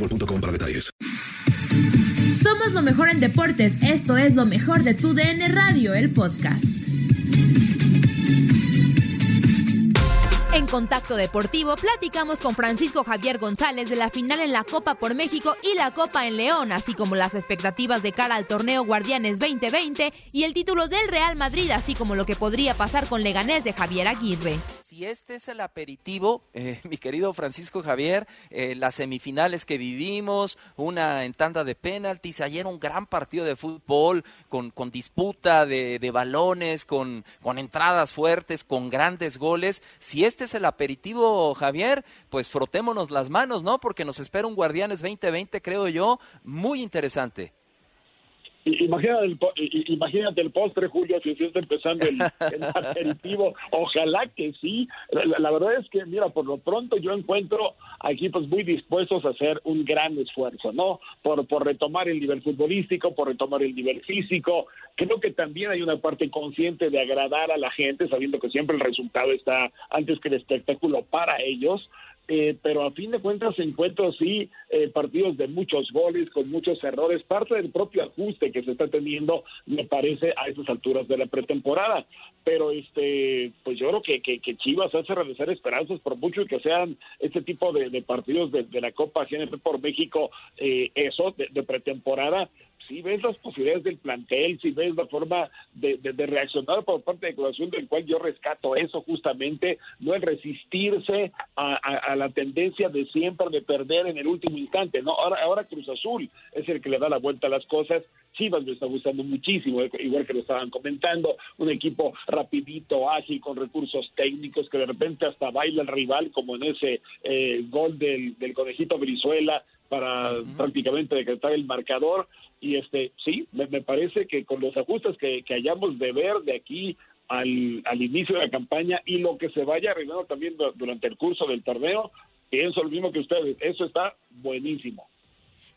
boostmobile.com para detalles. Somos lo mejor en deportes. Esto es lo mejor de tu DN Radio, el podcast. En Contacto Deportivo platicamos con Francisco Javier González de la final en la Copa por México y la Copa en León, así como las expectativas de cara al torneo Guardianes 2020 y el título del Real Madrid, así como lo que podría pasar con Leganés de Javier Aguirre. Este es el aperitivo, eh, mi querido Francisco Javier, eh, las semifinales que vivimos, una en tanda de penaltis, ayer un gran partido de fútbol con, con disputa de, de balones, con, con entradas fuertes, con grandes goles. Si este es el aperitivo, Javier, pues frotémonos las manos, ¿no? Porque nos espera un Guardianes 2020, creo yo, muy interesante. Imagínate el, imagínate el postre, Julio, si se está empezando el, el aperitivo. Ojalá que sí. La, la verdad es que, mira, por lo pronto yo encuentro a equipos muy dispuestos a hacer un gran esfuerzo, ¿no? Por, por retomar el nivel futbolístico, por retomar el nivel físico. Creo que también hay una parte consciente de agradar a la gente, sabiendo que siempre el resultado está antes que el espectáculo para ellos. Eh, pero a fin de cuentas encuentro sí eh, partidos de muchos goles, con muchos errores, parte del propio ajuste que se está teniendo, me parece, a esas alturas de la pretemporada. Pero este, pues yo creo que, que, Chivas hace realizar esperanzas por mucho que sean este tipo de, partidos de, la Copa GNP por México, eh, eso, de pretemporada, si ves las posibilidades del plantel, si ves la forma de, de- reaccionar por parte de Cruz Azul, del cual yo rescato eso justamente, no el resistirse a, la tendencia de siempre de perder en el último instante, ¿no? Ahora, ahora Cruz Azul es el que le da la vuelta a las cosas, Chivas me está gustando muchísimo, igual que lo estaban comentando, un equipo rapidito, ágil, con recursos técnicos, que de repente hasta baila el rival, como en ese eh, gol del, del conejito Brizuela, para prácticamente decretar el marcador. Y este sí me, me parece que con los ajustes que, que hayamos de ver de aquí al, al inicio de la campaña y lo que se vaya arreglando también du- durante el curso del torneo pienso lo mismo que ustedes. Eso está buenísimo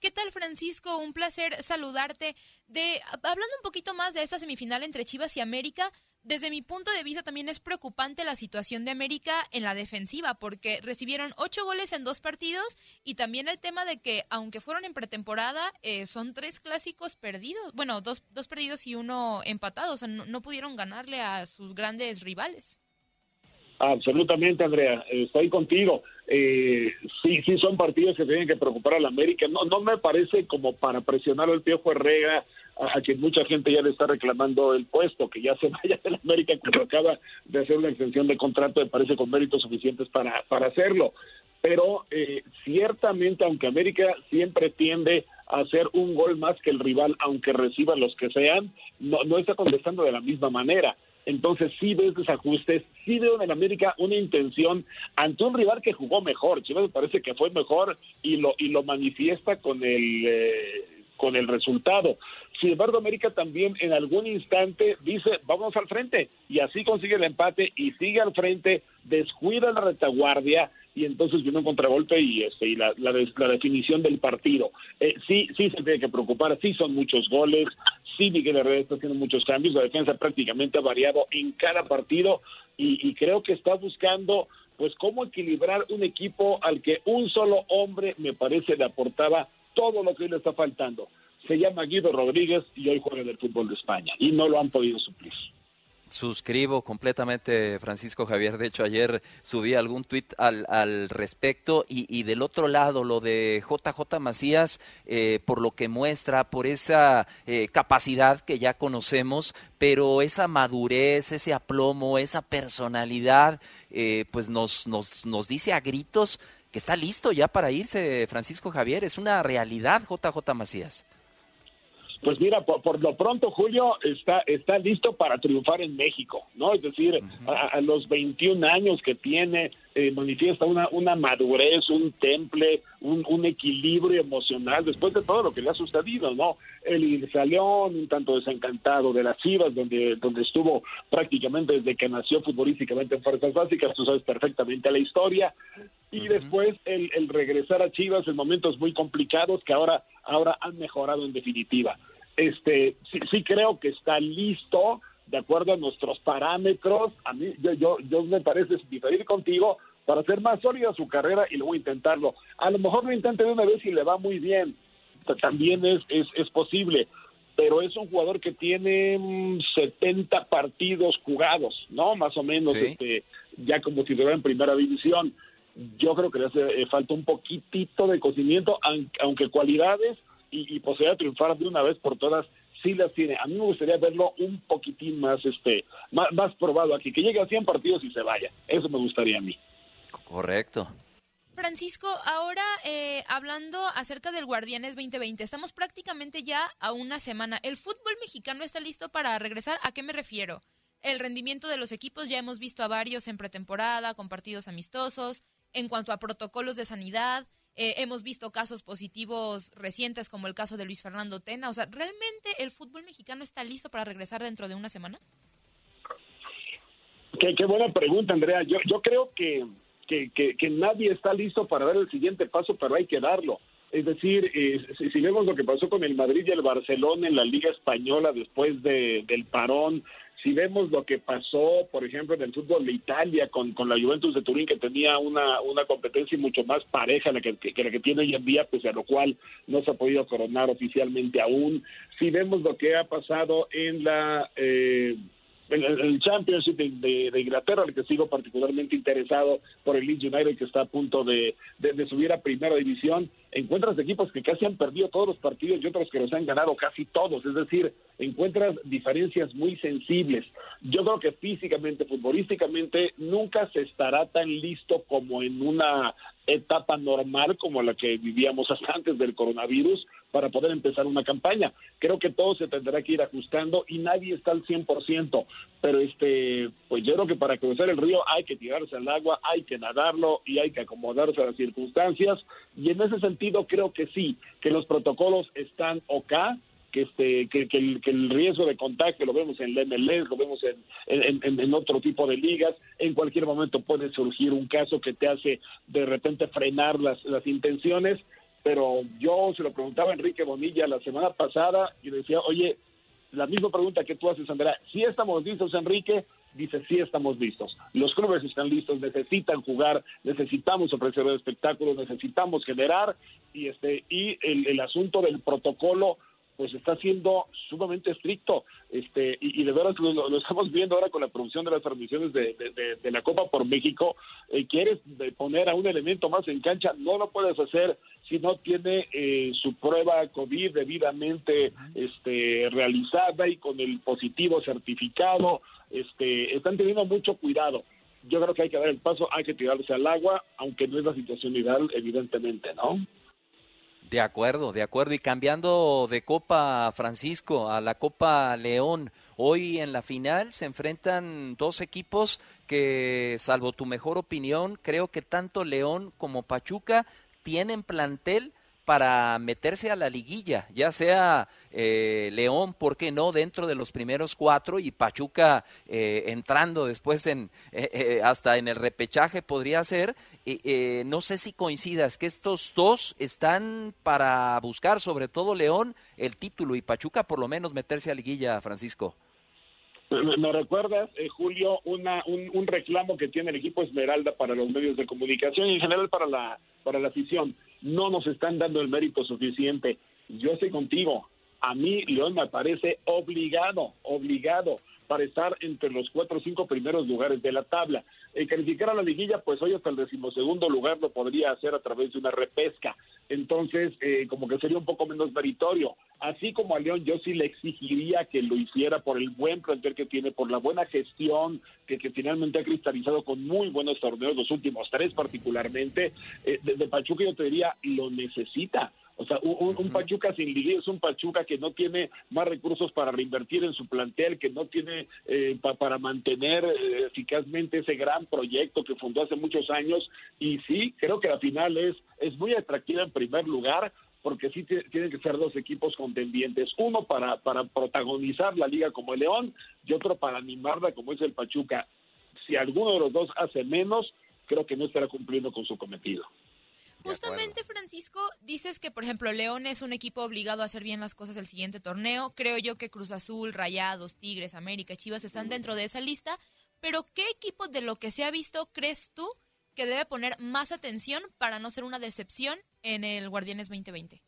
¿Qué tal, Francisco? Un placer saludarte. De hablando un poquito más de esta semifinal entre Chivas y América, desde mi punto de vista también es preocupante la situación de América en la defensiva, porque recibieron ocho goles en dos partidos y también el tema de que, aunque fueron en pretemporada, eh, son tres clásicos perdidos, bueno, dos, dos perdidos y uno empatado, o sea, no, no pudieron ganarle a sus grandes rivales. Absolutamente, Andrea, estoy contigo. Eh, sí, sí son partidos que tienen que preocupar a la América. No, no me parece como para presionar al Piojo Herrera a quien mucha gente ya le está reclamando el puesto, que ya se vaya de la América cuando acaba de hacer una extensión de contrato, me parece con méritos suficientes para, para hacerlo. Pero eh, ciertamente, aunque América siempre tiende a hacer un gol más que el rival, aunque reciba los que sean, no, no está contestando de la misma manera. Entonces sí ves desajustes, sí veo en América una intención ante un rival que jugó mejor. Chivas me parece que fue mejor y lo y lo manifiesta con el eh, con el resultado. Sin embargo, América también en algún instante dice, vamos al frente, y así consigue el empate y sigue al frente, descuida la retaguardia, y entonces viene un contragolpe y, este, y la, la, definición del partido. Eh, sí, sí se tiene que preocupar, sí son muchos goles, sí Miguel Herrera está haciendo muchos cambios, la defensa prácticamente ha variado en cada partido y, creo que está buscando pues cómo equilibrar un equipo al que un solo hombre me parece le aportaba todo lo que le está faltando. Se llama Guido Rodríguez y hoy juega en el fútbol de España y no lo han podido suplir. Suscribo completamente, Francisco Javier. De hecho, ayer subí algún tuit al, al respecto. Y, y, del otro lado, lo de JJ Macías, eh, por lo que muestra, por esa eh, capacidad que ya conocemos, pero esa madurez, ese aplomo, esa personalidad, eh, pues nos, nos, nos dice a gritos que está listo ya para irse, Francisco Javier. Es una realidad, JJ Macías. Pues mira, por, lo pronto Julio está, está listo para triunfar en México, ¿no? Es decir, a, los 21 años que tiene, eh, manifiesta una, una madurez, un temple, un, un, equilibrio emocional después de todo lo que le ha sucedido, ¿no? El salió un tanto desencantado de las Chivas, donde, donde estuvo prácticamente desde que nació futbolísticamente en fuerzas básicas, tú sabes perfectamente la historia, y después el, el regresar a Chivas en momentos muy complicados que ahora, ahora han mejorado en definitiva. Este sí, sí creo que está listo de acuerdo a nuestros parámetros. A mí, yo, yo, yo me parece diferir contigo para hacer más sólida su carrera y luego intentarlo. A lo mejor lo intente de una vez y le va muy bien. También es, es, es posible. Pero es un jugador que tiene 70 mm, partidos jugados, ¿no? Más o menos, este, ya como si fuera en primera división. Yo creo que le hace eh, falta un poquitito de conocimiento, aunque cualidades y, y posibilidad de triunfar de una vez por todas sí las tiene. A mí me gustaría verlo un poquitín más, este, más, más probado aquí, que llegue a 100 partidos y se vaya. Eso me gustaría a mí. Correcto. Francisco, ahora eh, hablando acerca del Guardianes 2020, estamos prácticamente ya a una semana. ¿El fútbol mexicano está listo para regresar? ¿A qué me refiero? El rendimiento de los equipos, ya hemos visto a varios en pretemporada, con partidos amistosos. En cuanto a protocolos de sanidad, eh, hemos visto casos positivos recientes como el caso de Luis Fernando Tena. O sea, ¿realmente el fútbol mexicano está listo para regresar dentro de una semana? Qué, buena pregunta, Andrea. Yo, yo creo que, que, que, nadie está listo para dar el siguiente paso, pero hay que darlo. Es decir, eh, si, vemos lo que pasó con el Madrid y el Barcelona en la Liga Española después de, del parón, si vemos lo que pasó, por ejemplo, en el fútbol de Italia con, con la Juventus de Turín, que tenía una, una competencia mucho más pareja la que, la que tiene hoy en día, pues a lo cual no se ha podido coronar oficialmente aún. Si vemos lo que ha pasado en la... Eh, el, el Championship de, Inglaterra, al que sigo particularmente interesado por el Leeds United, que está a punto de, de, subir a primera división, encuentras equipos que casi han perdido todos los partidos y otros que los han ganado casi todos, es decir, encuentras diferencias muy sensibles. Yo creo que físicamente, futbolísticamente, nunca se estará tan listo como en una etapa normal como la que vivíamos hasta antes del coronavirus para poder empezar una campaña. Creo que todo se tendrá que ir ajustando y nadie está al 100%, pero este, pues yo creo que para cruzar el río hay que tirarse al agua, hay que nadarlo y hay que acomodarse a las circunstancias y en ese sentido creo que sí, que los protocolos están ok, que este que, que, el, riesgo de contagio lo vemos en la MLS, lo vemos en, en, en, otro tipo de ligas, en cualquier momento puede surgir un caso que te hace de repente frenar las, las intenciones, pero yo se lo preguntaba a Enrique Bonilla la semana pasada y decía, oye, la misma pregunta que tú haces, Andrea, si estamos listos, Enrique, dice, sí estamos listos. Los clubes están listos, necesitan jugar, necesitamos ofrecer espectáculos, necesitamos generar, y este y el, el asunto del protocolo pues está siendo sumamente estricto. Este, y, de verdad lo, estamos viendo ahora con la producción de las transmisiones de, la Copa por México. Eh, quieres poner a un elemento más en cancha, no lo puedes hacer si no tiene eh, su prueba COVID debidamente este, realizada y con el positivo certificado. Este, están teniendo mucho cuidado. Yo creo que hay que dar el paso, hay que tirarse al agua, aunque no es la situación ideal, evidentemente, ¿no? De acuerdo, de acuerdo. Y cambiando de Copa Francisco a la Copa León, hoy en la final se enfrentan dos equipos que, salvo tu mejor opinión, creo que tanto León como Pachuca tienen plantel para meterse a la liguilla, ya sea eh, León, ¿por qué no?, dentro de los primeros cuatro y Pachuca eh, entrando después en eh, hasta en el repechaje podría ser. no sé si coincidas que estos dos están para buscar, sobre todo León, el título y Pachuca por lo menos meterse a liguilla, Francisco. Me, recuerdas, Julio, una, un, un, reclamo que tiene el equipo Esmeralda para los medios de comunicación y en general para la, para la afición no nos están dando el mérito suficiente. Yo estoy contigo. A mí León me parece obligado, obligado para estar entre los cuatro o cinco primeros lugares de la tabla. El calificar a la liguilla, pues hoy hasta el decimosegundo lugar lo podría hacer a través de una repesca. Entonces, eh, como que sería un poco menos meritorio. Así como a León, yo sí le exigiría que lo hiciera por el buen plantel que tiene, por la buena gestión que, que finalmente ha cristalizado con muy buenos torneos, los últimos tres particularmente. Eh, de, de Pachuca yo te diría, lo necesita o sea, un, Pachuca sin liguilla es un Pachuca que no tiene más recursos para reinvertir en su plantel, que no tiene eh, para mantener eh, eficazmente ese gran proyecto que fundó hace muchos años. Y sí, creo que la final es, es muy atractiva en primer lugar, porque sí tienen que ser dos equipos contendientes, uno para, para protagonizar la liga como el León y otro para animarla como es el Pachuca. Si alguno de los dos hace menos, creo que no estará cumpliendo con su cometido. Justamente, Francisco, dices que, por ejemplo, León es un equipo obligado a hacer bien las cosas el siguiente torneo. Creo yo que Cruz Azul, Rayados, Tigres, América, Chivas están dentro de esa lista. Pero, ¿qué equipo de lo que se ha visto crees tú que debe poner más atención para no ser una decepción en el Guardianes 2020?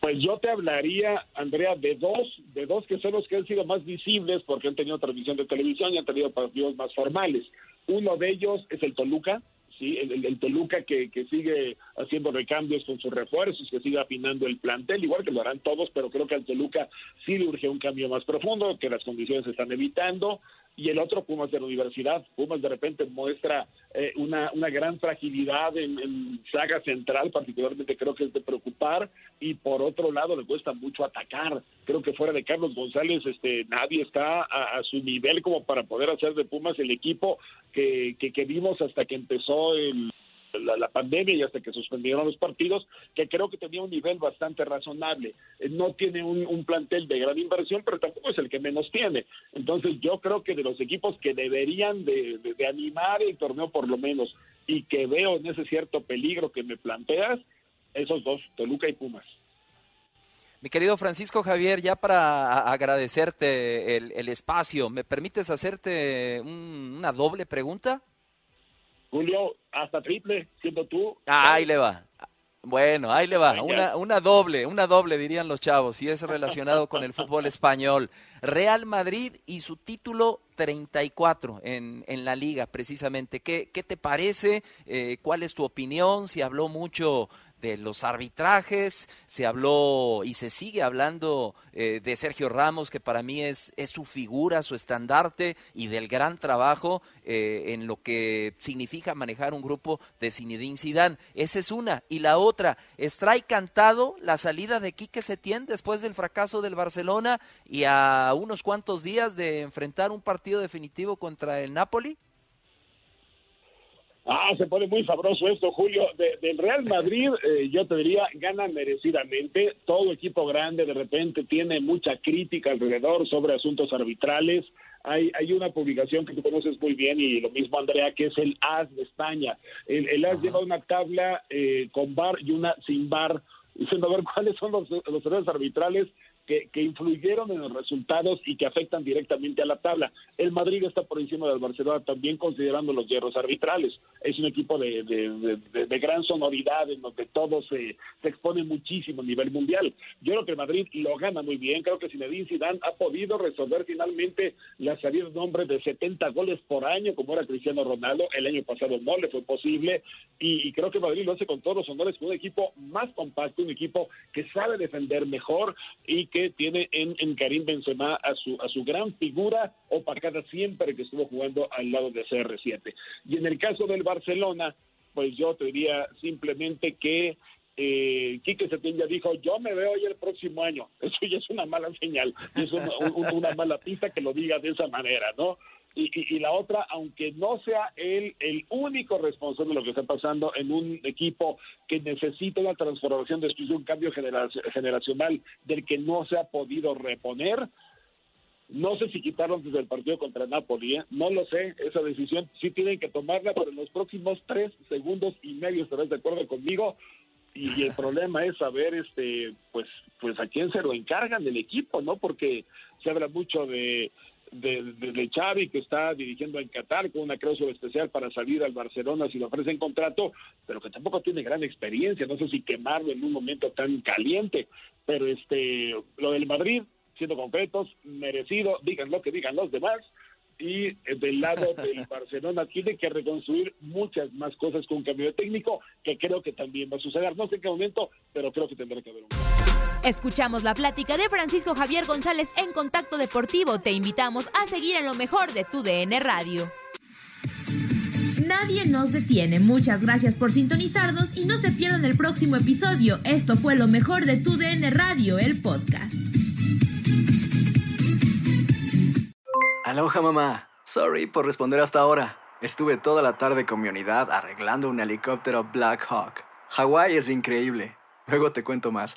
Pues yo te hablaría, Andrea, de dos, de dos que son los que han sido más visibles porque han tenido transmisión de televisión y han tenido partidos más formales. Uno de ellos es el Toluca, ¿sí? El, Toluca que, que, sigue haciendo recambios con sus refuerzos, que sigue afinando el plantel, igual que lo harán todos, pero creo que al Toluca sí le urge un cambio más profundo, que las condiciones se están evitando y el otro Pumas de la universidad. Pumas de repente muestra eh, una, una gran fragilidad en, saga central, particularmente creo que es de preocupar, y por otro lado le cuesta mucho atacar. Creo que fuera de Carlos González este nadie está a, su nivel como para poder hacer de Pumas el equipo que, que vimos hasta que empezó el la, pandemia y hasta que suspendieron los partidos, que creo que tenía un nivel bastante razonable. Eh, no tiene un, plantel de gran inversión, pero tampoco es el que menos tiene. Entonces yo creo que de los equipos que deberían de, animar el torneo por lo menos y que veo en ese cierto peligro que me planteas, esos dos, Toluca y Pumas. Mi querido Francisco Javier, ya para agradecerte el, espacio, ¿me permites hacerte una doble pregunta? Julio, hasta triple, siendo tú. Ah, ahí le va. Bueno, ahí le va. Una, una doble, una doble dirían los chavos, y es relacionado con el fútbol español. Real Madrid y su título 34 en, en la liga, precisamente. ¿Qué, qué te parece? Eh, ¿Cuál es tu opinión? Si habló mucho de los arbitrajes, se habló y se sigue hablando eh, de Sergio Ramos, que para mí es, es su figura, su estandarte y del gran trabajo eh, en lo que significa manejar un grupo de Zinedine Zidane. Esa es una. Y la otra, ¿extrae cantado la salida de Quique Setién después del fracaso del Barcelona y a unos cuantos días de enfrentar un partido definitivo contra el Napoli? Ah, se pone muy sabroso esto, Julio. del Real Madrid, eh, yo te diría, gana merecidamente. Todo equipo grande de repente tiene mucha crítica alrededor sobre asuntos arbitrales. Hay, hay una publicación que tú conoces muy bien y lo mismo, Andrea, que es el AS de España. El, AS lleva una tabla eh, con bar y una sin bar, diciendo a ver cuáles son los, los errores arbitrales que, que, influyeron en los resultados y que afectan directamente a la tabla. El Madrid está por encima del Barcelona también considerando los hierros arbitrales. Es un equipo de, de, de, gran sonoridad en donde todo se, se, expone muchísimo a nivel mundial. Yo creo que el Madrid lo gana muy bien. Creo que Zinedine Zidane ha podido resolver finalmente la salida de un de 70 goles por año como era Cristiano Ronaldo. El año pasado no le fue posible y, y creo que Madrid lo hace con todos los honores, con un equipo más compacto, un equipo que sabe defender mejor y que tiene en, en Karim Benzema a su, a su gran figura opacada siempre que estuvo jugando al lado de CR7. Y en el caso del Barcelona, pues yo te diría simplemente que eh, Quique Setién ya dijo, yo me veo ya el próximo año. Eso ya es una mala señal, es una, una mala pista que lo diga de esa manera, ¿no? Y, la otra, aunque no sea él el único responsable de lo que está pasando en un equipo que necesita una transformación después de un cambio generacional del que no se ha podido reponer, no sé si quitarlo desde el partido contra Napoli, ¿eh? no lo sé, esa decisión sí tienen que tomarla, pero en los próximos tres segundos y medio estarás de acuerdo conmigo. Y, el problema es saber, este, pues, pues a quién se lo encargan del equipo, ¿no? Porque se habla mucho de de, de, Xavi que está dirigiendo en Qatar con una cláusula especial para salir al Barcelona si le ofrecen contrato, pero que tampoco tiene gran experiencia, no sé si quemarlo en un momento tan caliente, pero este lo del Madrid, siendo concretos, merecido, digan lo que digan los demás, y del lado del Barcelona tiene que reconstruir muchas más cosas con un cambio de técnico que creo que también va a suceder. No sé en qué momento, pero creo que tendrá que haber un. Escuchamos la plática de Francisco Javier González en Contacto Deportivo. Te invitamos a seguir en lo mejor de tu DN Radio. Nadie nos detiene. Muchas gracias por sintonizarnos y no se pierdan el próximo episodio. Esto fue lo mejor de tu DN Radio, el podcast. Aloha mamá. Sorry por responder hasta ahora. Estuve toda la tarde con mi unidad arreglando un helicóptero Black Hawk. Hawái es increíble. Luego te cuento más.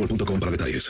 boostmobile para detalles.